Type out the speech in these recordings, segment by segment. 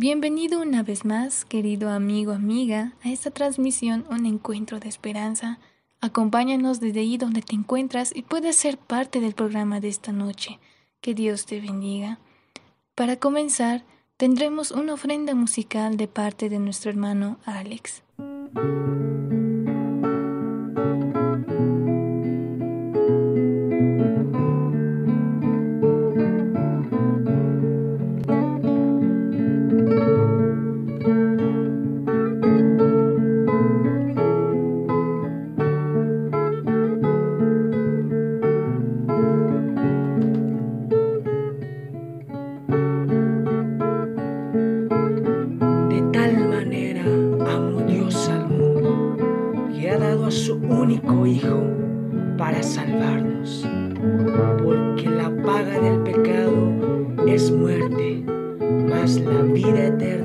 Bienvenido una vez más, querido amigo, amiga, a esta transmisión Un Encuentro de Esperanza. Acompáñanos desde ahí donde te encuentras y puedes ser parte del programa de esta noche. Que Dios te bendiga. Para comenzar, tendremos una ofrenda musical de parte de nuestro hermano Alex. único Hijo para salvarnos, porque la paga del pecado es muerte, mas la vida eterna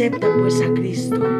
acepta pues a Cristo.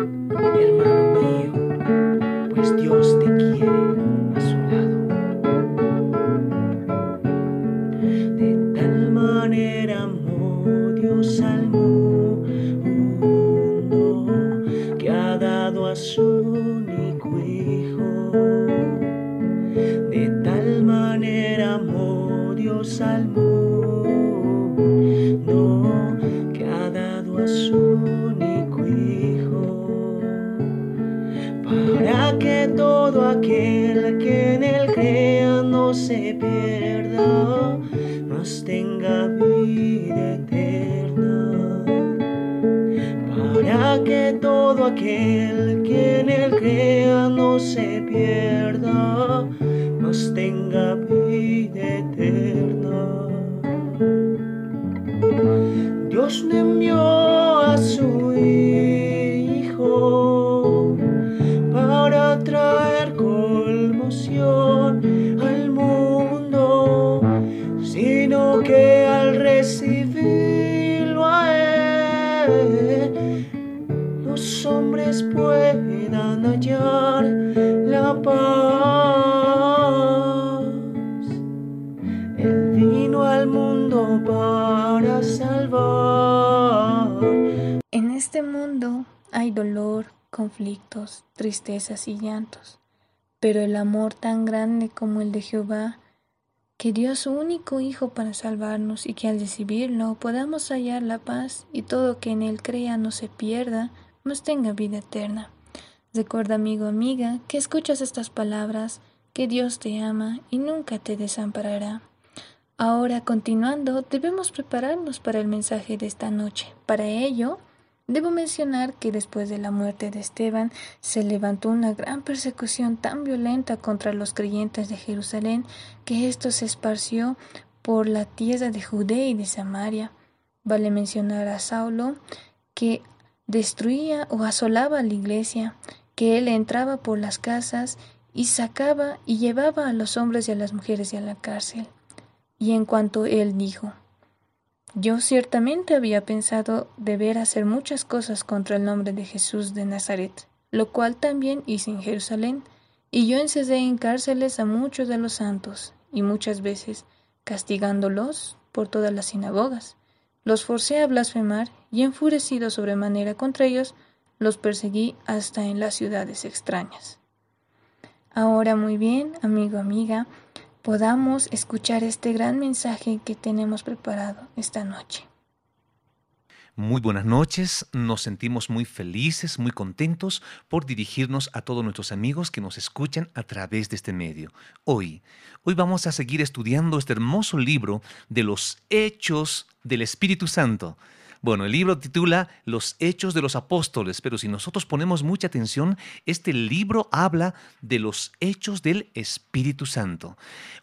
para que todo aquel que en él crea no se pierda, mas tenga vida eterna. Dios me envió a su Hijo conflictos, tristezas y llantos, pero el amor tan grande como el de Jehová, que dio a su único Hijo para salvarnos y que al recibirlo podamos hallar la paz y todo que en él crea no se pierda, mas tenga vida eterna. Recuerda, amigo, amiga, que escuchas estas palabras, que Dios te ama y nunca te desamparará. Ahora, continuando, debemos prepararnos para el mensaje de esta noche. Para ello, Debo mencionar que después de la muerte de Esteban se levantó una gran persecución tan violenta contra los creyentes de Jerusalén que esto se esparció por la tierra de Judea y de Samaria. Vale mencionar a Saulo que destruía o asolaba la iglesia, que él entraba por las casas y sacaba y llevaba a los hombres y a las mujeres a la cárcel. Y en cuanto él dijo, yo ciertamente había pensado deber hacer muchas cosas contra el nombre de Jesús de Nazaret, lo cual también hice en Jerusalén, y yo encerré en cárceles a muchos de los santos, y muchas veces, castigándolos por todas las sinagogas, los forcé a blasfemar, y enfurecido sobremanera contra ellos, los perseguí hasta en las ciudades extrañas. Ahora muy bien, amigo, amiga, podamos escuchar este gran mensaje que tenemos preparado esta noche. Muy buenas noches, nos sentimos muy felices, muy contentos por dirigirnos a todos nuestros amigos que nos escuchan a través de este medio. Hoy, hoy vamos a seguir estudiando este hermoso libro de los hechos del Espíritu Santo. Bueno, el libro titula Los Hechos de los Apóstoles, pero si nosotros ponemos mucha atención, este libro habla de los hechos del Espíritu Santo.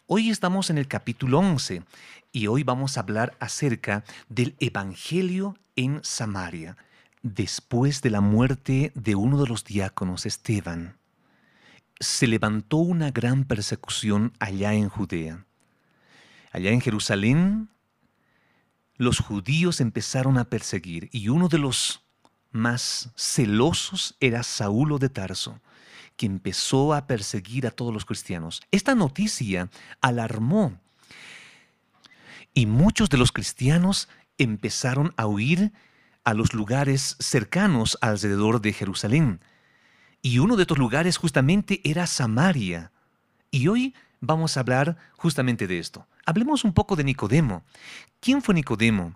Hoy estamos en el capítulo 11 y hoy vamos a hablar acerca del Evangelio en Samaria, después de la muerte de uno de los diáconos, Esteban. Se levantó una gran persecución allá en Judea. Allá en Jerusalén los judíos empezaron a perseguir y uno de los más celosos era Saulo de Tarso, que empezó a perseguir a todos los cristianos. Esta noticia alarmó y muchos de los cristianos empezaron a huir a los lugares cercanos alrededor de Jerusalén. Y uno de estos lugares justamente era Samaria. Y hoy vamos a hablar justamente de esto. Hablemos un poco de Nicodemo. ¿Quién fue Nicodemo?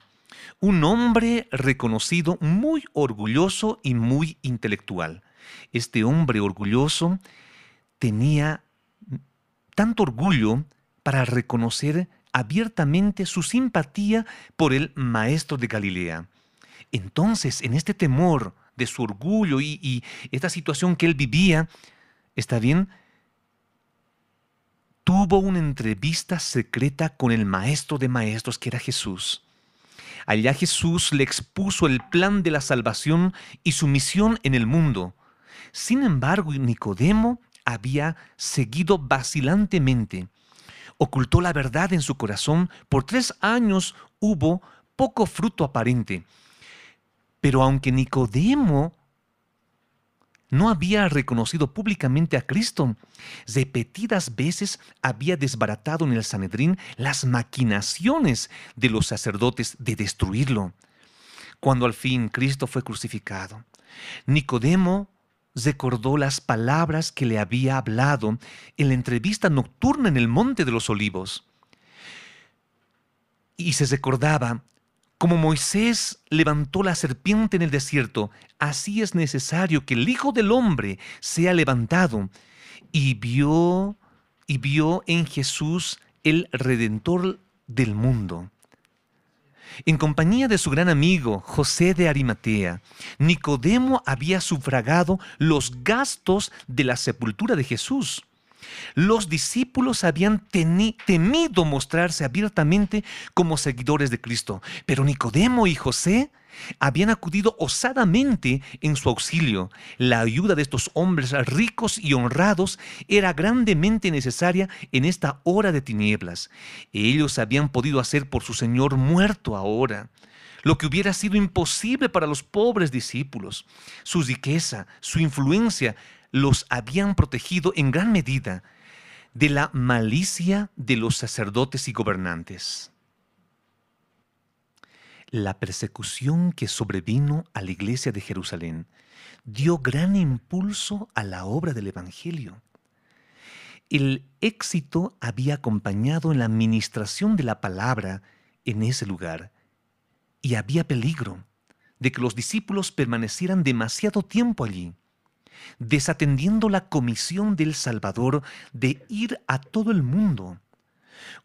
Un hombre reconocido, muy orgulloso y muy intelectual. Este hombre orgulloso tenía tanto orgullo para reconocer abiertamente su simpatía por el maestro de Galilea. Entonces, en este temor de su orgullo y, y esta situación que él vivía, está bien, tuvo una entrevista secreta con el maestro de maestros que era Jesús. Allá Jesús le expuso el plan de la salvación y su misión en el mundo. Sin embargo, Nicodemo había seguido vacilantemente. Ocultó la verdad en su corazón. Por tres años hubo poco fruto aparente. Pero aunque Nicodemo no había reconocido públicamente a Cristo. Repetidas veces había desbaratado en el Sanedrín las maquinaciones de los sacerdotes de destruirlo. Cuando al fin Cristo fue crucificado, Nicodemo recordó las palabras que le había hablado en la entrevista nocturna en el Monte de los Olivos. Y se recordaba como Moisés levantó la serpiente en el desierto, así es necesario que el Hijo del Hombre sea levantado. Y vio, y vio en Jesús el Redentor del mundo. En compañía de su gran amigo José de Arimatea, Nicodemo había sufragado los gastos de la sepultura de Jesús. Los discípulos habían temido mostrarse abiertamente como seguidores de Cristo, pero Nicodemo y José habían acudido osadamente en su auxilio. La ayuda de estos hombres ricos y honrados era grandemente necesaria en esta hora de tinieblas. Ellos habían podido hacer por su Señor muerto ahora lo que hubiera sido imposible para los pobres discípulos. Su riqueza, su influencia los habían protegido en gran medida de la malicia de los sacerdotes y gobernantes. La persecución que sobrevino a la iglesia de Jerusalén dio gran impulso a la obra del Evangelio. El éxito había acompañado en la administración de la palabra en ese lugar y había peligro de que los discípulos permanecieran demasiado tiempo allí desatendiendo la comisión del Salvador de ir a todo el mundo.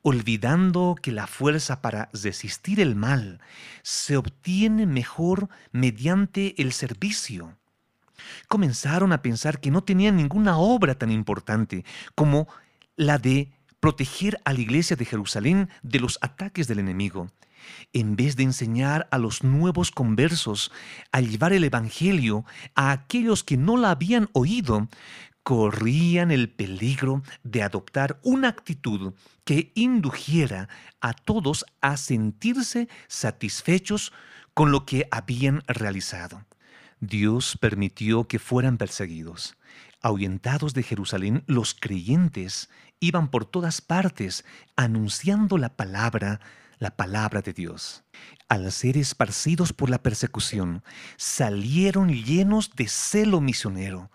olvidando que la fuerza para resistir el mal se obtiene mejor mediante el servicio. Comenzaron a pensar que no tenían ninguna obra tan importante como la de proteger a la iglesia de Jerusalén de los ataques del enemigo. En vez de enseñar a los nuevos conversos a llevar el Evangelio a aquellos que no la habían oído, corrían el peligro de adoptar una actitud que indujera a todos a sentirse satisfechos con lo que habían realizado. Dios permitió que fueran perseguidos. Ahuyentados de Jerusalén, los creyentes iban por todas partes anunciando la palabra, la palabra de Dios. Al ser esparcidos por la persecución, salieron llenos de celo misionero,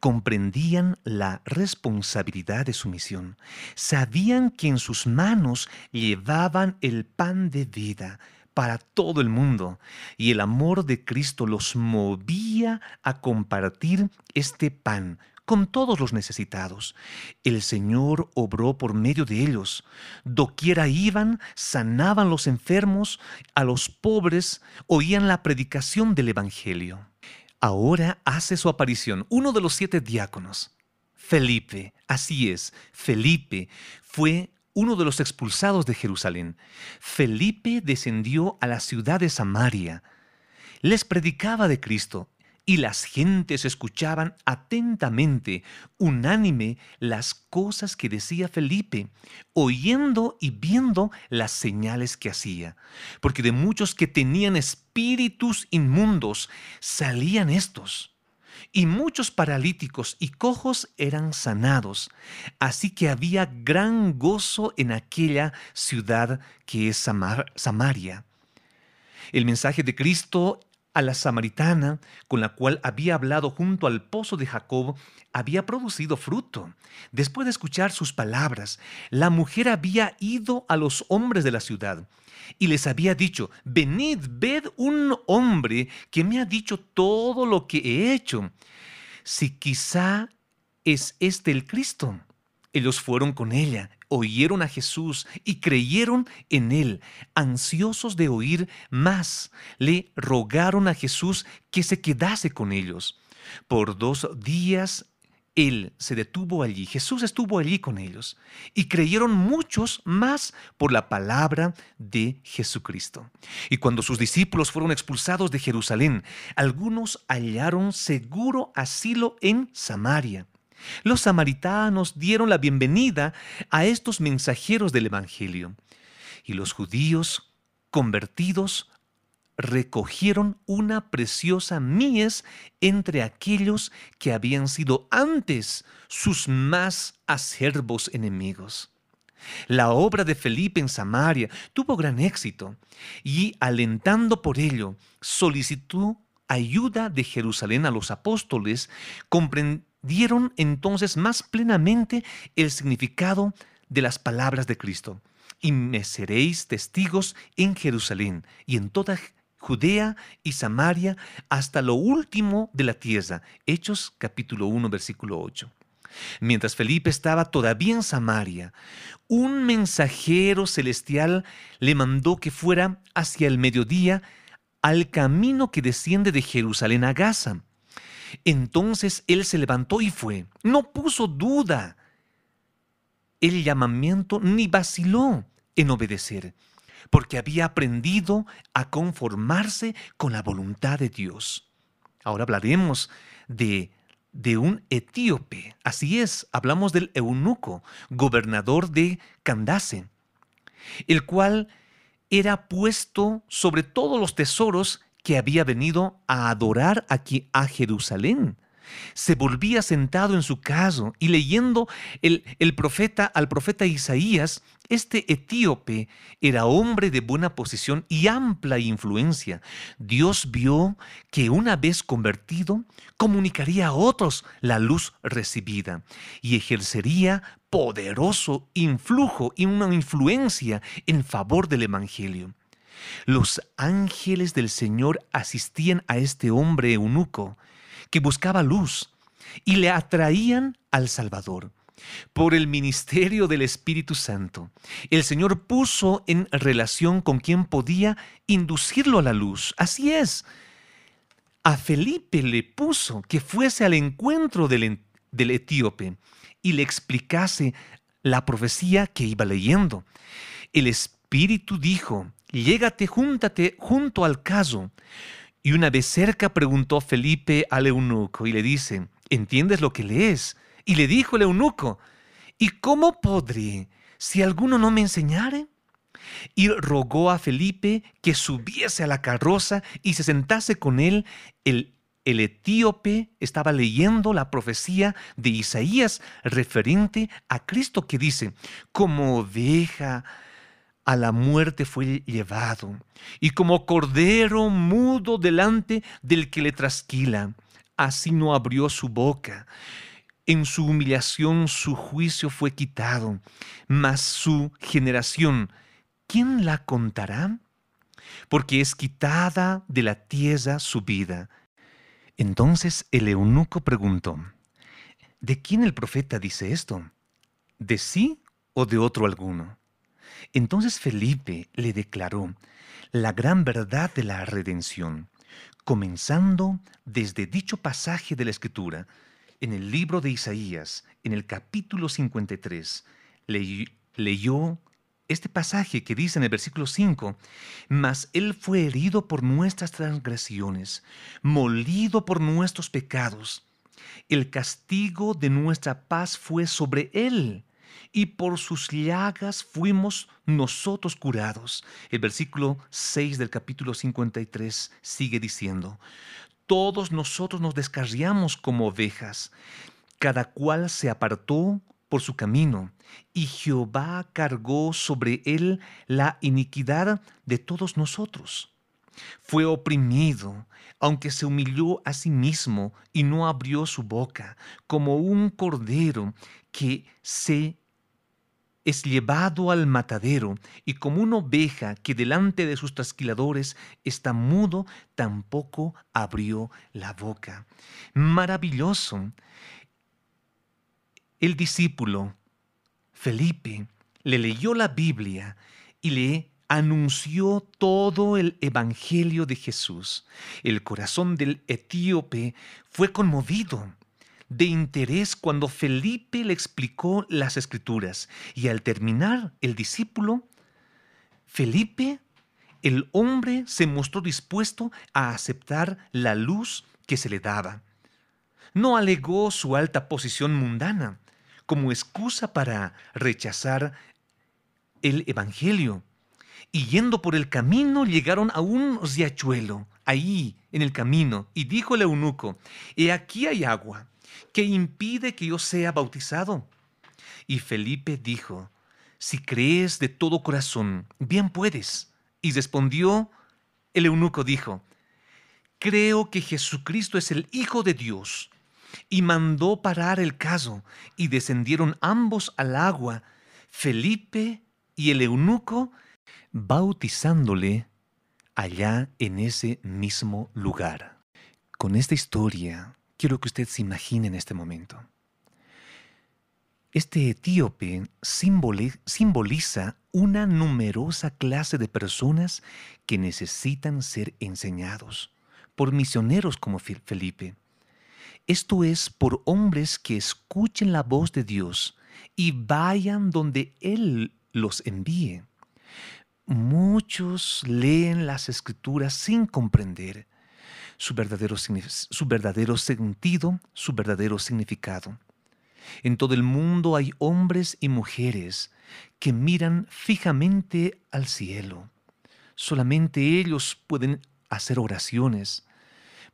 comprendían la responsabilidad de su misión, sabían que en sus manos llevaban el pan de vida para todo el mundo y el amor de Cristo los movía a compartir este pan con todos los necesitados. El Señor obró por medio de ellos. Doquiera iban, sanaban los enfermos, a los pobres, oían la predicación del Evangelio. Ahora hace su aparición uno de los siete diáconos. Felipe, así es, Felipe fue uno de los expulsados de Jerusalén. Felipe descendió a la ciudad de Samaria. Les predicaba de Cristo y las gentes escuchaban atentamente, unánime, las cosas que decía Felipe, oyendo y viendo las señales que hacía. Porque de muchos que tenían espíritus inmundos salían estos. Y muchos paralíticos y cojos eran sanados. Así que había gran gozo en aquella ciudad que es Samaria. El mensaje de Cristo a la samaritana, con la cual había hablado junto al pozo de Jacob, había producido fruto. Después de escuchar sus palabras, la mujer había ido a los hombres de la ciudad y les había dicho, venid, ved un hombre que me ha dicho todo lo que he hecho. Si quizá es este el Cristo. Ellos fueron con ella oyeron a Jesús y creyeron en Él, ansiosos de oír más, le rogaron a Jesús que se quedase con ellos. Por dos días él se detuvo allí, Jesús estuvo allí con ellos, y creyeron muchos más por la palabra de Jesucristo. Y cuando sus discípulos fueron expulsados de Jerusalén, algunos hallaron seguro asilo en Samaria. Los samaritanos dieron la bienvenida a estos mensajeros del Evangelio y los judíos convertidos recogieron una preciosa mies entre aquellos que habían sido antes sus más acerbos enemigos. La obra de Felipe en Samaria tuvo gran éxito y, alentando por ello, solicitó ayuda de Jerusalén a los apóstoles, dieron entonces más plenamente el significado de las palabras de Cristo. Y me seréis testigos en Jerusalén y en toda Judea y Samaria hasta lo último de la tierra. Hechos capítulo 1 versículo 8. Mientras Felipe estaba todavía en Samaria, un mensajero celestial le mandó que fuera hacia el mediodía al camino que desciende de Jerusalén a Gaza. Entonces él se levantó y fue. No puso duda el llamamiento ni vaciló en obedecer, porque había aprendido a conformarse con la voluntad de Dios. Ahora hablaremos de, de un etíope. Así es, hablamos del eunuco, gobernador de Candace, el cual era puesto sobre todos los tesoros que había venido a adorar aquí a Jerusalén. Se volvía sentado en su caso y leyendo el, el profeta al profeta Isaías, este etíope era hombre de buena posición y amplia influencia. Dios vio que una vez convertido, comunicaría a otros la luz recibida y ejercería poderoso influjo y una influencia en favor del Evangelio. Los ángeles del Señor asistían a este hombre eunuco que buscaba luz y le atraían al Salvador. por el ministerio del Espíritu Santo, el Señor puso en relación con quien podía inducirlo a la luz. Así es. A Felipe le puso que fuese al encuentro del, etíope y le explicase la profecía que iba leyendo. El Espíritu dijo, llégate, júntate junto al caso. Y una vez cerca preguntó Felipe al eunuco y le dice, ¿entiendes lo que lees? Y le dijo el eunuco, ¿y cómo podré si alguno no me enseñare? Y rogó a Felipe que subiese a la carroza y se sentase con él. El, el etíope estaba leyendo la profecía de Isaías referente a Cristo que dice, como oveja a la muerte fue llevado, y como cordero mudo delante del que le trasquila, así no abrió su boca. En su humillación su juicio fue quitado, mas su generación, ¿quién la contará? Porque es quitada de la tierra su vida. Entonces el eunuco preguntó, ¿de quién el profeta dice esto? ¿De sí o de otro alguno? Entonces Felipe le declaró la gran verdad de la redención, comenzando desde dicho pasaje de la Escritura, en el libro de Isaías, en el capítulo 53, leyó este pasaje que dice en el versículo 5, Mas Él fue herido por nuestras transgresiones, molido por nuestros pecados. El castigo de nuestra paz fue sobre Él, y por sus llagas fuimos nosotros curados. El versículo 6 del capítulo 53 sigue diciendo, todos nosotros nos descarriamos como ovejas, cada cual se apartó por su camino, y Jehová cargó sobre él la iniquidad de todos nosotros. Fue oprimido, aunque se humilló a sí mismo y no abrió su boca, como un cordero que se es llevado al matadero y como una oveja que delante de sus trasquiladores está mudo, tampoco abrió la boca. Maravilloso. El discípulo Felipe le leyó la Biblia y le anunció todo el Evangelio de Jesús. El corazón del etíope fue conmovido de interés cuando Felipe le explicó las escrituras y al terminar el discípulo, Felipe, el hombre, se mostró dispuesto a aceptar la luz que se le daba. No alegó su alta posición mundana como excusa para rechazar el Evangelio. Y yendo por el camino llegaron a un riachuelo, ahí en el camino, y dijo el eunuco, He aquí hay agua ¿Qué impide que yo sea bautizado? Y Felipe dijo, si crees de todo corazón, bien puedes. Y respondió el eunuco, dijo, creo que Jesucristo es el Hijo de Dios. Y mandó parar el caso, y descendieron ambos al agua, Felipe y el eunuco, bautizándole allá en ese mismo lugar. Con esta historia quiero que usted se imagine en este momento. Este etíope simboliza una numerosa clase de personas que necesitan ser enseñados por misioneros como Felipe. Esto es por hombres que escuchen la voz de Dios y vayan donde Él los envíe. Muchos leen las escrituras sin comprender su verdadero, su verdadero sentido, su verdadero significado. En todo el mundo hay hombres y mujeres que miran fijamente al cielo. Solamente ellos pueden hacer oraciones.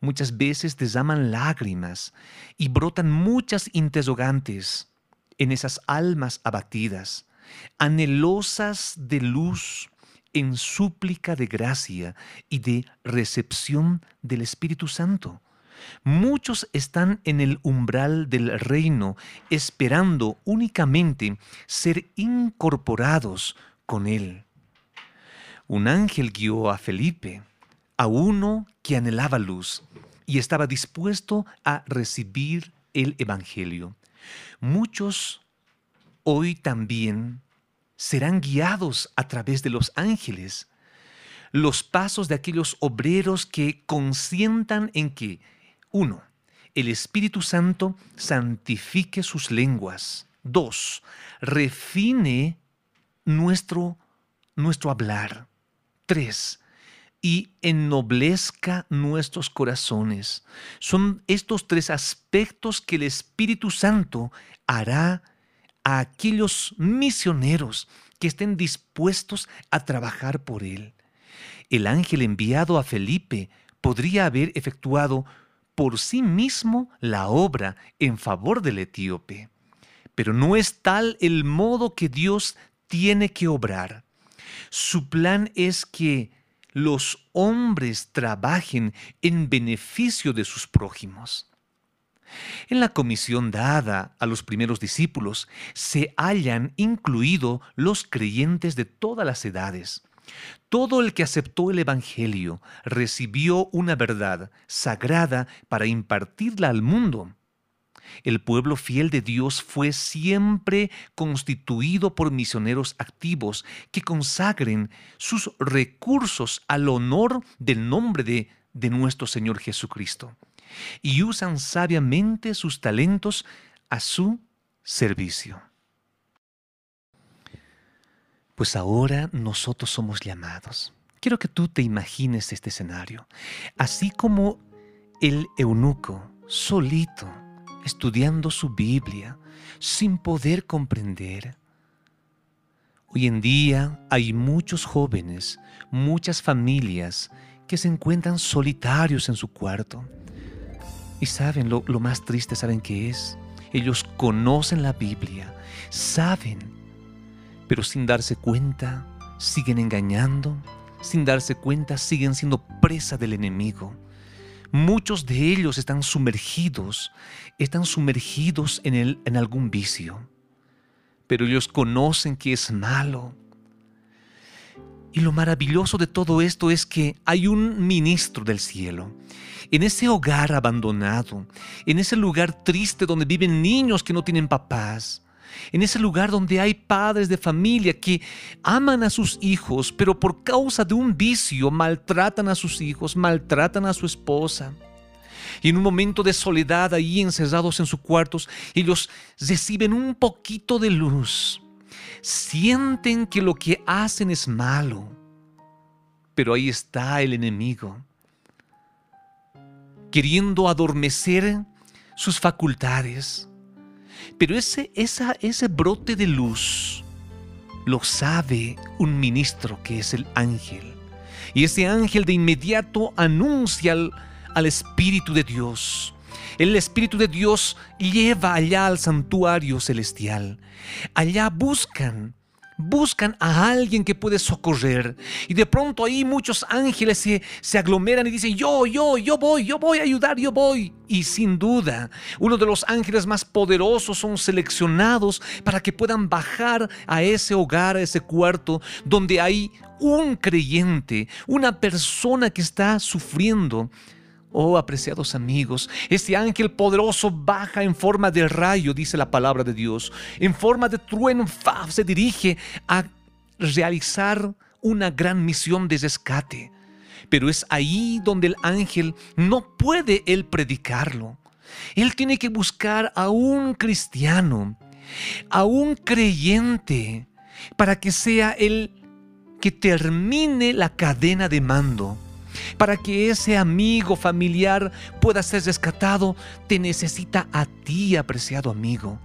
Muchas veces llaman lágrimas y brotan muchas interrogantes en esas almas abatidas, anhelosas de luz, en súplica de gracia y de recepción del Espíritu Santo. Muchos están en el umbral del reino esperando únicamente ser incorporados con Él. Un ángel guió a Felipe, a uno que anhelaba luz y estaba dispuesto a recibir el Evangelio. Muchos hoy también serán guiados a través de los ángeles los pasos de aquellos obreros que consientan en que, uno, el Espíritu Santo santifique sus lenguas. Dos, refine nuestro, nuestro hablar. Tres, y ennoblezca nuestros corazones. Son estos tres aspectos que el Espíritu Santo hará a aquellos misioneros que estén dispuestos a trabajar por Él. El ángel enviado a Felipe podría haber efectuado por sí mismo la obra en favor del etíope. Pero no es tal el modo que Dios tiene que obrar. Su plan es que los hombres trabajen en beneficio de sus prójimos. En la comisión dada a los primeros discípulos se hallan incluidos los creyentes de todas las edades. Todo el que aceptó el Evangelio recibió una verdad sagrada para impartirla al mundo. El pueblo fiel de Dios fue siempre constituido por misioneros activos que consagren sus recursos al honor del nombre de, de nuestro Señor Jesucristo y usan sabiamente sus talentos a su servicio. Pues ahora nosotros somos llamados. Quiero que tú te imagines este escenario. Así como el eunuco, solito, estudiando su Biblia, sin poder comprender. Hoy en día hay muchos jóvenes, muchas familias que se encuentran solitarios en su cuarto. Y saben, lo, más triste, ¿saben qué es? Ellos conocen la Biblia, saben pero sin darse cuenta siguen engañando, sin darse cuenta siguen siendo presa del enemigo. Muchos de ellos están sumergidos, están sumergidos en, el, en algún vicio, pero ellos conocen que es malo. Y lo maravilloso de todo esto es que hay un ministro del cielo. En ese hogar abandonado, en ese lugar triste donde viven niños que no tienen papás, en ese lugar donde hay padres de familia que aman a sus hijos, pero por causa de un vicio maltratan a sus hijos, maltratan a su esposa. Y en un momento de soledad ahí encerrados en sus cuartos, ellos reciben un poquito de luz. Sienten que lo que hacen es malo. Pero ahí está el enemigo, queriendo adormecer sus facultades, pero ese, ese brote de luz lo sabe un ministro que es el ángel. Y ese ángel de inmediato anuncia al, al Espíritu de Dios. El Espíritu de Dios lleva allá al santuario celestial. Allá buscan buscan a alguien que puede socorrer. Y de pronto ahí muchos ángeles se, se, aglomeran y dicen, yo, yo, yo voy, yo voy a ayudar, yo voy. Y sin duda, uno de los ángeles más poderosos son seleccionados para que puedan bajar a ese hogar, a ese cuarto, donde hay un creyente, una persona que está sufriendo Oh, apreciados amigos, este ángel poderoso baja en forma de rayo, dice la palabra de Dios, en forma de trueno, se dirige a realizar una gran misión de rescate. Pero es ahí donde el ángel no puede él predicarlo. Él tiene que buscar a un cristiano, a un creyente, para que sea el que termine la cadena de mando para que ese amigo familiar pueda ser rescatado, te necesita a ti, apreciado amigo.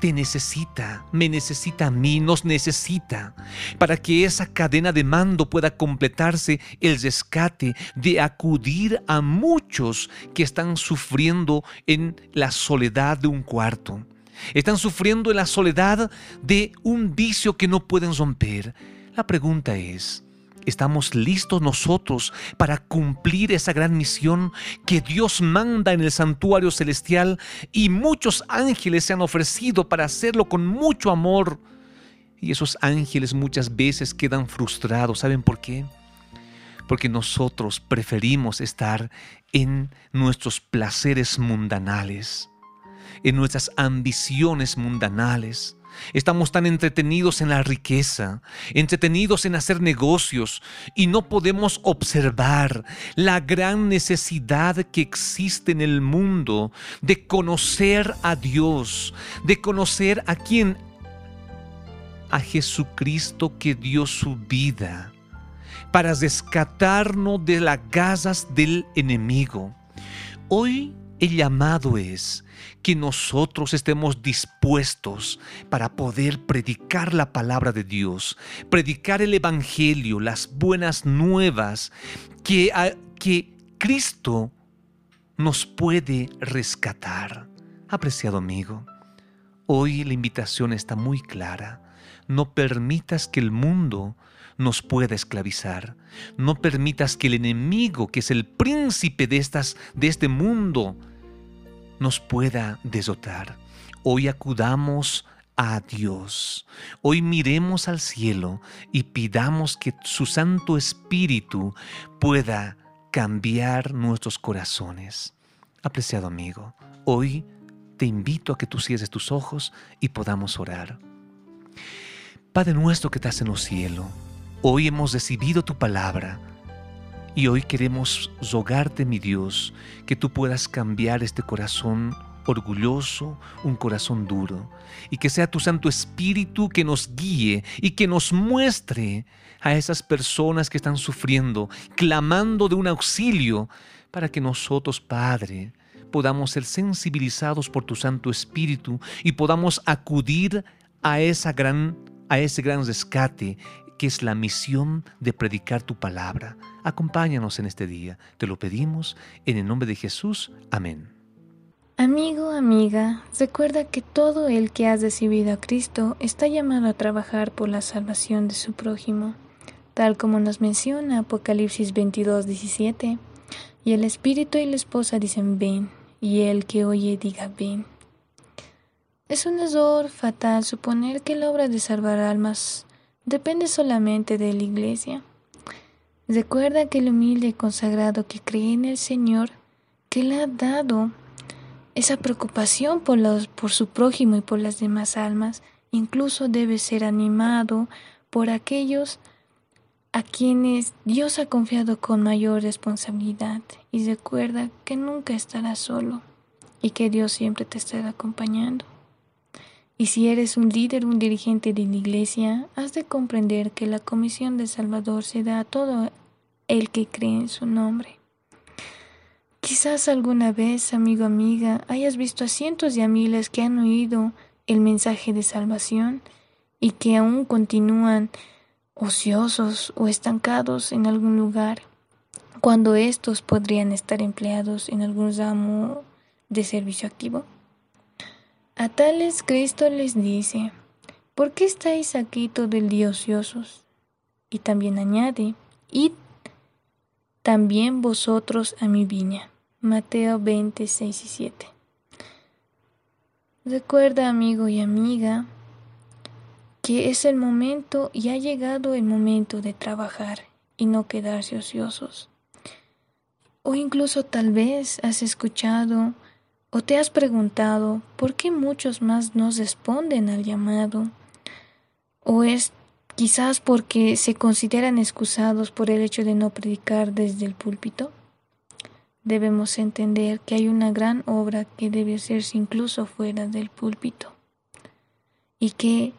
Te necesita, me necesita a mí, nos necesita, para que esa cadena de mando pueda completarse el rescate de acudir a muchos que están sufriendo en la soledad de un cuarto. Están sufriendo en la soledad de un vicio que no pueden romper. La pregunta es, ¿Estamos listos nosotros para cumplir esa gran misión que Dios manda en el santuario celestial y muchos ángeles se han ofrecido para hacerlo con mucho amor? Y esos ángeles muchas veces quedan frustrados. ¿Saben por qué? Porque nosotros preferimos estar en nuestros placeres mundanales, en nuestras ambiciones mundanales Estamos tan entretenidos en la riqueza, entretenidos en hacer negocios y no podemos observar la gran necesidad que existe en el mundo de conocer a Dios, de conocer a quien, a Jesucristo que dio su vida para rescatarnos de las gazas del enemigo. Hoy el llamado es que nosotros estemos dispuestos para poder predicar la palabra de Dios, predicar el Evangelio, las buenas nuevas, que, que Cristo nos puede rescatar. Apreciado amigo, hoy la invitación está muy clara. No permitas que el mundo nos pueda esclavizar. No permitas que el enemigo, que es el príncipe de, estas, de este mundo, nos pueda desotar. Hoy acudamos a Dios. Hoy miremos al cielo y pidamos que su Santo Espíritu pueda cambiar nuestros corazones. Apreciado amigo, hoy te invito a que tú cierres tus ojos y podamos orar. Padre nuestro que estás en los cielos, hoy hemos recibido tu palabra y hoy queremos rogarte, mi Dios, que tú puedas cambiar este corazón orgulloso, un corazón duro, y que sea tu Santo Espíritu que nos guíe y que nos muestre a esas personas que están sufriendo, clamando de un auxilio, para que nosotros, Padre, podamos ser sensibilizados por tu Santo Espíritu y podamos acudir a, esa gran, a ese gran rescate que es la misión de predicar tu palabra. Acompáñanos en este día. Te lo pedimos en el nombre de Jesús. Amén. Amigo, amiga, recuerda que todo el que ha recibido a Cristo está llamado a trabajar por la salvación de su prójimo, tal como nos menciona Apocalipsis 22, 17. Y el espíritu y la esposa dicen ven, y el que oye diga ven. Es un error fatal suponer que la obra de salvar almas depende solamente de la Iglesia. Recuerda que el humilde y consagrado que cree en el Señor, que le ha dado esa preocupación por, los, por su prójimo y por las demás almas, incluso debe ser animado por aquellos a quienes Dios ha confiado con mayor responsabilidad y recuerda que nunca estarás solo y que Dios siempre te estará acompañando. Y si eres un líder, un dirigente de la iglesia, has de comprender que la comisión de Salvador se da a todo el que cree en su nombre. Quizás alguna vez, amigo, amiga, hayas visto a cientos y a miles que han oído el mensaje de salvación y que aún continúan ociosos o estancados en algún lugar, cuando estos podrían estar empleados en algún ramo de servicio activo. A tales Cristo les dice, ¿por qué estáis aquí todo el día ociosos? Y también añade, id también vosotros a mi viña. Mateo 26 y 7. Recuerda, amigo y amiga, que es el momento y ha llegado el momento de trabajar y no quedarse ociosos. O incluso tal vez has escuchado ¿O te has preguntado por qué muchos más no responden al llamado? ¿O es quizás porque se consideran excusados por el hecho de no predicar desde el púlpito? Debemos entender que hay una gran obra que debe hacerse incluso fuera del púlpito y que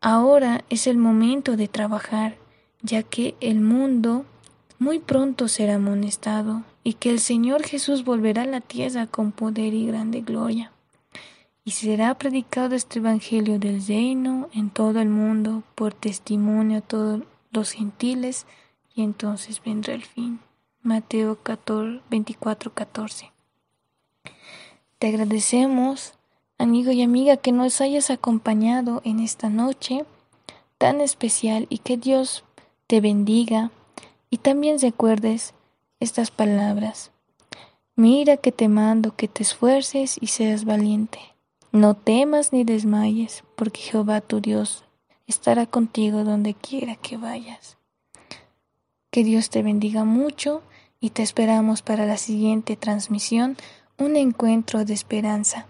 ahora es el momento de trabajar, ya que el mundo muy pronto será amonestado y que el Señor Jesús volverá a la tierra con poder y grande gloria. Y será predicado este Evangelio del reino en todo el mundo por testimonio a todos los gentiles, y entonces vendrá el fin. Mateo 14, 24, 14. Te agradecemos, amigo y amiga, que nos hayas acompañado en esta noche tan especial y que Dios te bendiga y también recuerdes estas palabras. Mira que te mando que te esfuerces y seas valiente. No temas ni desmayes, porque Jehová tu Dios estará contigo donde quiera que vayas. Que Dios te bendiga mucho y te esperamos para la siguiente transmisión, un encuentro de esperanza.